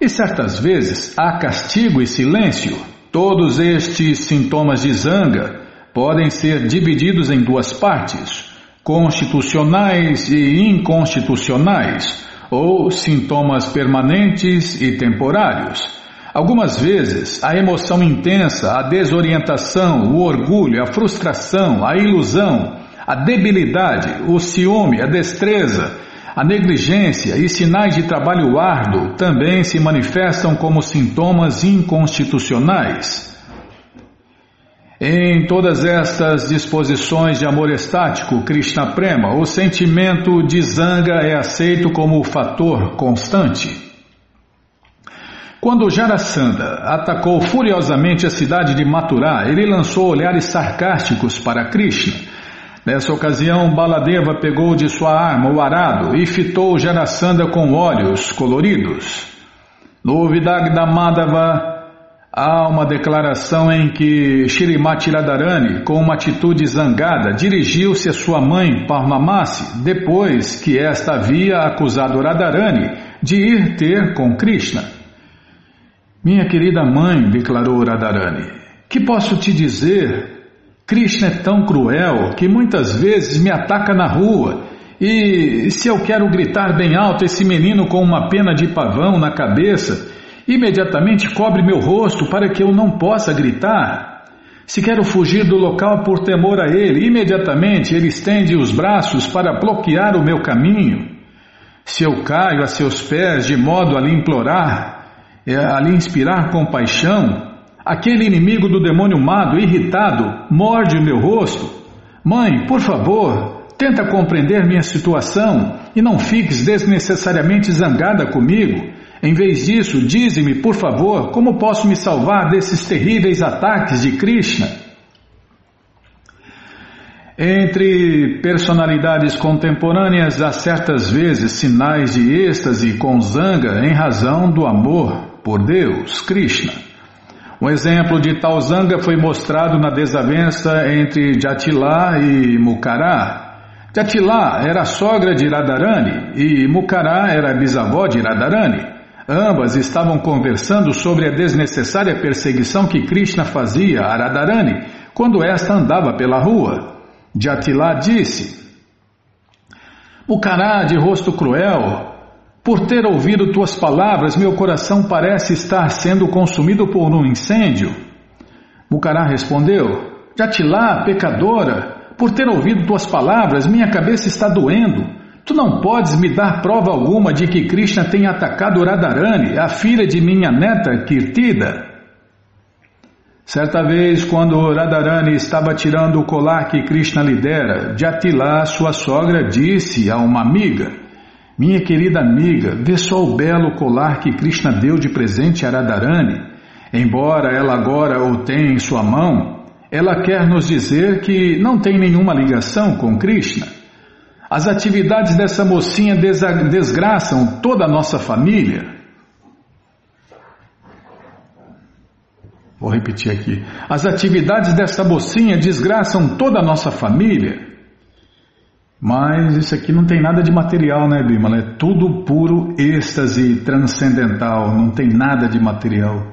E certas vezes há castigo e silêncio. Todos estes sintomas de zanga podem ser divididos em duas partes: constitucionais e inconstitucionais, ou sintomas permanentes e temporários. Algumas vezes, a emoção intensa, a desorientação, o orgulho, a frustração, a ilusão, a debilidade, o ciúme, a destreza, a negligência e sinais de trabalho árduo também se manifestam como sintomas inconstitucionais. Em todas estas disposições de amor estático, Krishna Prema, o sentimento de zanga é aceito como fator constante. Quando Jarasandha atacou furiosamente a cidade de Mathura, ele lançou olhares sarcásticos para Krishna. Nessa ocasião, Baladeva pegou de sua arma o arado e fitou Jarasandha com olhos coloridos. No Vidagda Madhava, há uma declaração em que Shrimati Radharani, com uma atitude zangada, dirigiu-se a sua mãe Parmamasi, depois que esta havia acusado Radharani de ir ter com Krishna. Minha querida mãe, declarou Radharani, que posso te dizer? Krishna é tão cruel que muitas vezes me ataca na rua e se eu quero gritar bem alto esse menino com uma pena de pavão na cabeça, imediatamente cobre meu rosto para que eu não possa gritar. Se quero fugir do local por temor a ele, imediatamente ele estende os braços para bloquear o meu caminho. Se eu caio a seus pés de modo a lhe implorar, é, ali inspirar compaixão, aquele inimigo do demônio mado, irritado, morde o meu rosto. Mãe, por favor, tenta compreender minha situação e não fiques desnecessariamente zangada comigo. Em vez disso, dize-me, por favor, como posso me salvar desses terríveis ataques de Krishna? Entre personalidades contemporâneas há certas vezes sinais de êxtase com zanga em razão do amor por Deus, Krishna. Um exemplo de tal zanga foi mostrado na desavença entre Jatila e Mukara. Jatila era sogra de Radharani e Mukara era bisavó de Radharani. Ambas estavam conversando sobre a desnecessária perseguição que Krishna fazia a Radharani quando esta andava pela rua. Jatila disse: Mukara, de rosto cruel, por ter ouvido tuas palavras, meu coração parece estar sendo consumido por um incêndio. Mucará respondeu: Jatilá, pecadora, por ter ouvido tuas palavras, minha cabeça está doendo. Tu não podes me dar prova alguma de que Krishna tenha atacado Radharani, a filha de minha neta Kirtida. Certa vez, quando Radharani estava tirando o colar que Krishna lhe dera, Jatila, sua sogra, disse a uma amiga: minha querida amiga, vê só o belo colar que Krishna deu de presente a Radharani. Embora ela agora o tenha em sua mão, ela quer nos dizer que não tem nenhuma ligação com Krishna. As atividades dessa mocinha desgraçam toda a nossa família. Vou repetir aqui. As atividades dessa mocinha desgraçam toda a nossa família. Mas isso aqui não tem nada de material, né, Bimala? É tudo puro êxtase transcendental, não tem nada de material.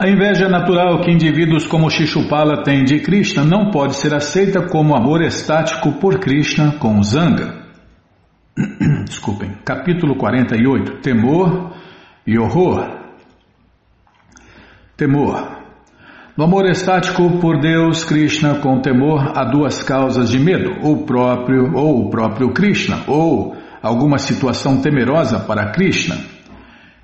A inveja natural que indivíduos como Shishupala têm de Krishna não pode ser aceita como amor estático por Krishna com Zanga. Desculpem. Capítulo 48. Temor e horror. Temor. No amor estático por Deus, Krishna, com temor, há duas causas de medo, ou próprio, ou o próprio Krishna, ou alguma situação temerosa para Krishna.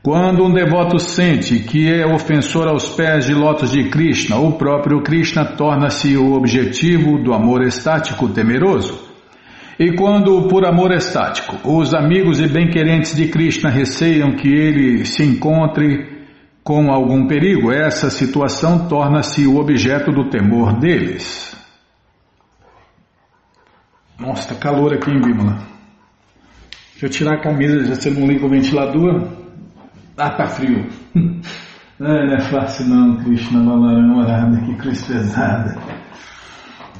Quando um devoto sente que é ofensor aos pés de lotos de Krishna, o próprio Krishna torna-se o objetivo do amor estático temeroso. E quando, por amor estático, os amigos e bem-querentes de Krishna receiam que ele se encontre com algum perigo, essa situação torna-se o objeto do temor deles. Nossa, tá calor aqui em Bímola. Deixa eu tirar a camisa, já você não liga o ventilador. Ah, tá frio. não, não é fácil não, Krishna Balarama, que cruz pesada.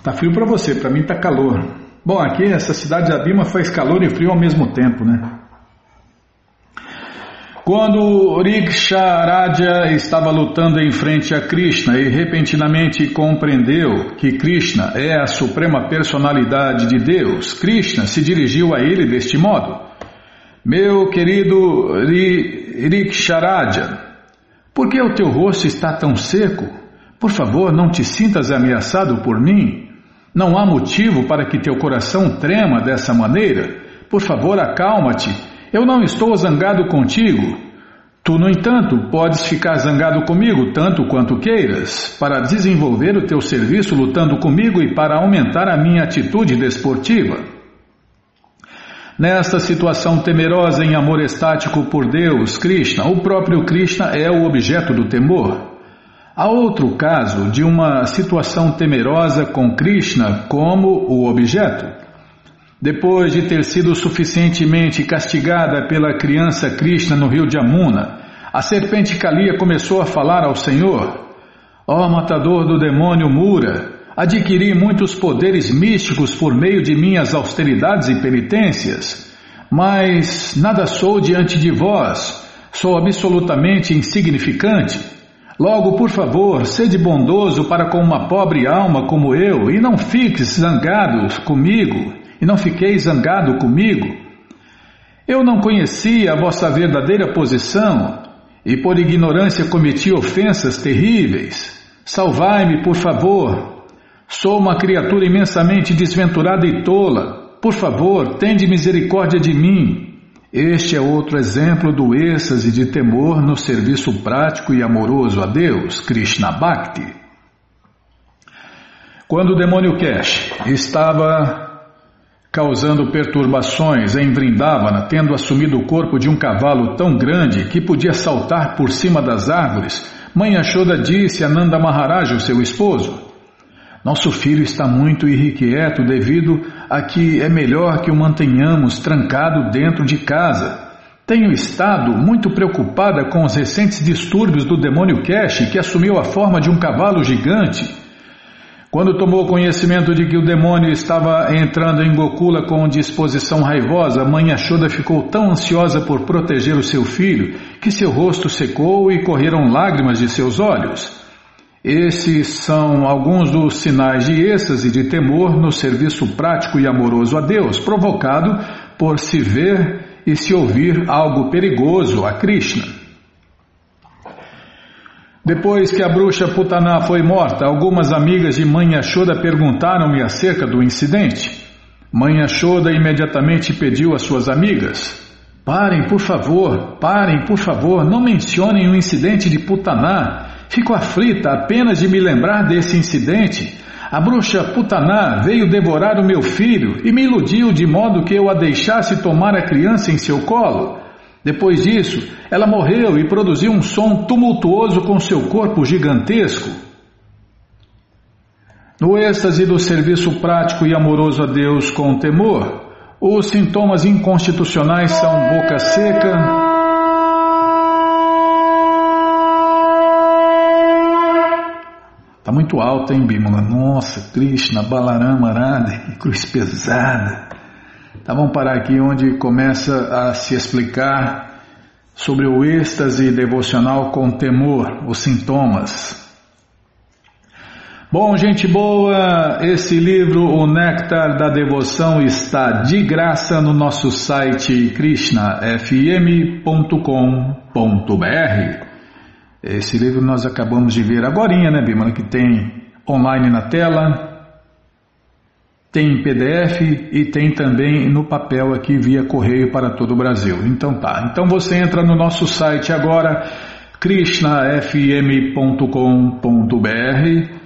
Tá frio para você, para mim tá calor. Bom, aqui essa cidade de Abima faz calor e frio ao mesmo tempo, né? Quando Riksha estava lutando em frente a Krishna e repentinamente compreendeu que Krishna é a suprema personalidade de Deus, Krishna se dirigiu a ele deste modo: Meu querido Riksharaja, por que o teu rosto está tão seco? Por favor, não te sintas ameaçado por mim. Não há motivo para que teu coração trema dessa maneira. Por favor, acalma-te. Eu não estou zangado contigo. Tu, no entanto, podes ficar zangado comigo tanto quanto queiras, para desenvolver o teu serviço lutando comigo e para aumentar a minha atitude desportiva. Nesta situação temerosa em amor estático por Deus, Krishna, o próprio Krishna é o objeto do temor. Há outro caso de uma situação temerosa com Krishna como o objeto. Depois de ter sido suficientemente castigada pela criança Krishna no rio de Amuna, a serpente Kalia começou a falar ao Senhor: Ó oh, matador do demônio Mura, adquiri muitos poderes místicos por meio de minhas austeridades e penitências, mas nada sou diante de vós, sou absolutamente insignificante. Logo, por favor, sede bondoso para com uma pobre alma como eu, e não fiques zangado comigo, e não fiqueis zangado comigo. Eu não conhecia a vossa verdadeira posição, e por ignorância cometi ofensas terríveis. Salvai-me, por favor. Sou uma criatura imensamente desventurada e tola. Por favor, tende misericórdia de mim. Este é outro exemplo do êxtase de temor no serviço prático e amoroso a Deus, Krishna Bhakti. Quando o demônio Kesh estava causando perturbações em Vrindavana, tendo assumido o corpo de um cavalo tão grande que podia saltar por cima das árvores, Mãe Ashoda disse a Nanda Maharaj, o seu esposo, nosso filho está muito irrequieto devido a que é melhor que o mantenhamos trancado dentro de casa. Tenho estado muito preocupada com os recentes distúrbios do demônio Kesh, que assumiu a forma de um cavalo gigante. Quando tomou conhecimento de que o demônio estava entrando em Gokula com disposição raivosa, a mãe Ashoda ficou tão ansiosa por proteger o seu filho que seu rosto secou e correram lágrimas de seus olhos. Esses são alguns dos sinais de êxtase e de temor no serviço prático e amoroso a Deus, provocado por se ver e se ouvir algo perigoso a Krishna. Depois que a bruxa Putaná foi morta, algumas amigas de Mãe Ashoda perguntaram-me acerca do incidente. Mãe Ashoda imediatamente pediu às suas amigas: Parem, por favor, parem, por favor, não mencionem o incidente de Putaná. Fico aflita apenas de me lembrar desse incidente. A bruxa Putaná veio devorar o meu filho e me iludiu de modo que eu a deixasse tomar a criança em seu colo. Depois disso, ela morreu e produziu um som tumultuoso com seu corpo gigantesco. No êxtase do serviço prático e amoroso a Deus com temor, os sintomas inconstitucionais são boca seca, Está muito alta, hein, Bimala? Nossa, Krishna, Balarama, Arada, que cruz pesada. Tá, vamos parar aqui onde começa a se explicar sobre o êxtase devocional com temor, os sintomas. Bom, gente boa, esse livro, O Néctar da Devoção, está de graça no nosso site krishnafm.com.br. Esse livro nós acabamos de ver agora, né, Bimala, que tem online na tela, tem em PDF e tem também no papel aqui via correio para todo o Brasil. Então tá. Então você entra no nosso site agora, krishnafm.com.br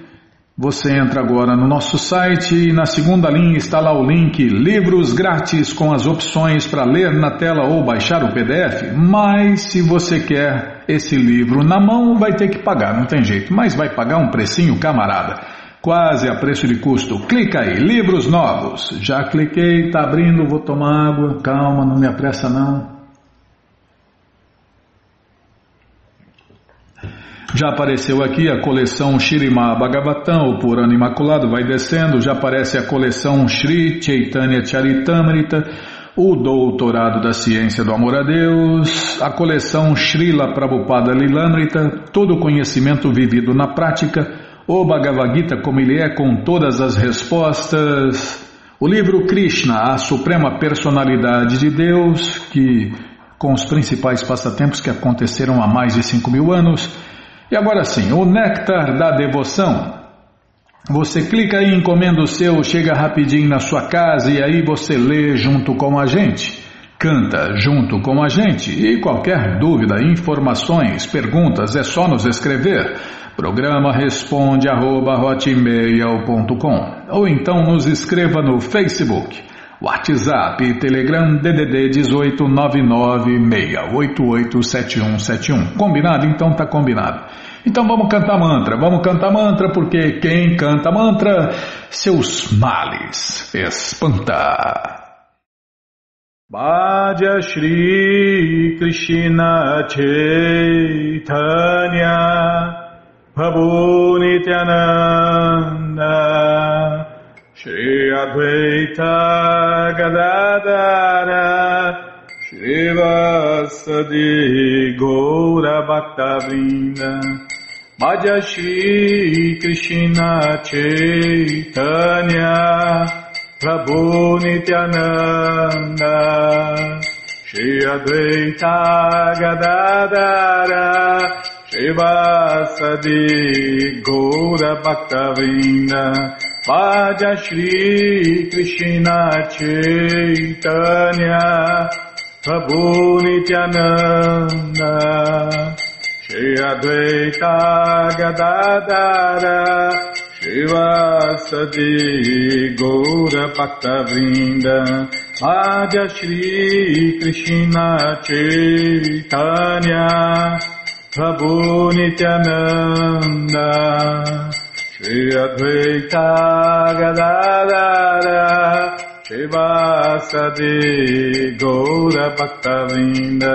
você entra agora no nosso site e na segunda linha está lá o link Livros Grátis com as opções para ler na tela ou baixar o PDF. Mas se você quer esse livro na mão, vai ter que pagar, não tem jeito. Mas vai pagar um precinho, camarada. Quase a preço de custo. Clica aí, livros novos. Já cliquei, tá abrindo, vou tomar água. Calma, não me apressa não. Já apareceu aqui a coleção Shirima Bhagavatam, o Purana Imaculado, vai descendo, já aparece a coleção Sri Chaitanya Charitamrita, o Doutorado da Ciência do Amor a Deus, a coleção Srila Prabhupada Lilamrita, todo o conhecimento vivido na prática, o Bhagavad Gita como ele é com todas as respostas, o livro Krishna, a Suprema Personalidade de Deus, que com os principais passatempos que aconteceram há mais de cinco mil anos, e agora sim, o néctar da devoção. Você clica aí, encomenda o seu, chega rapidinho na sua casa e aí você lê junto com a gente. Canta junto com a gente e qualquer dúvida, informações, perguntas é só nos escrever. Programa responde arroba, ou então nos escreva no Facebook. WhatsApp Telegram DDD 18996887171. Combinado? Então tá combinado. Então vamos cantar mantra, vamos cantar mantra, porque quem canta mantra, seus males espanta. Bhaja Shri Krishna Chaitanya Prabhu Nityananda Shri Advaita Gadadara Shri Vasadi Gaura Bhaktavrinda Bhaja Shri Krishna Chaitanya Prabhu Nityananda Shri Advaita Gadadara Shri Vasadi Gaura Bhaktavrinda Vaja Shri Krishna Chaitanya Prabhu Nityananda Shri Advaita Gadadara Shivasadi Gaura Bhaktavrinda Vaja Shri Krishna Chaitanya Prabhu Nityananda. Shri Advaita Gadadara Shivasadi Gaura Bhaktavinda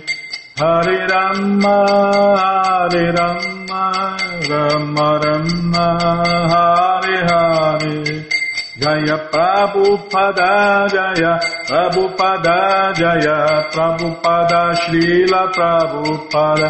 Hare Rama, Hare Rama, Rama Rama, Hare Hare. Jaya Prabhupada Jaya Prabhupada Jaya Prabhupada Srila Prabhupada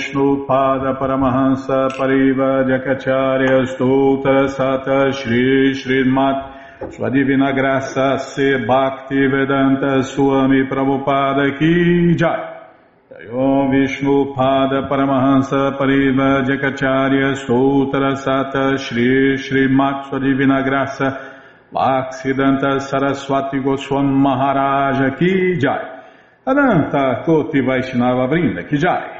Om Vishnu Pada Paramahansa Pariva Jakacharya Stoutra Sata Shri Srimat Sua Divina Graça Se Bhakti Vedanta Swami Prabhupada Ki Jai. Om Vishnu Pada Paramahansa Pariva Jakacharya Stoutra Sata Shri Srimat Sua Divina Graça Bhaksidanta Saraswati Goswam Maharaja Ki Jai. Ananta Koti Vaishnava Vrinda Ki Jai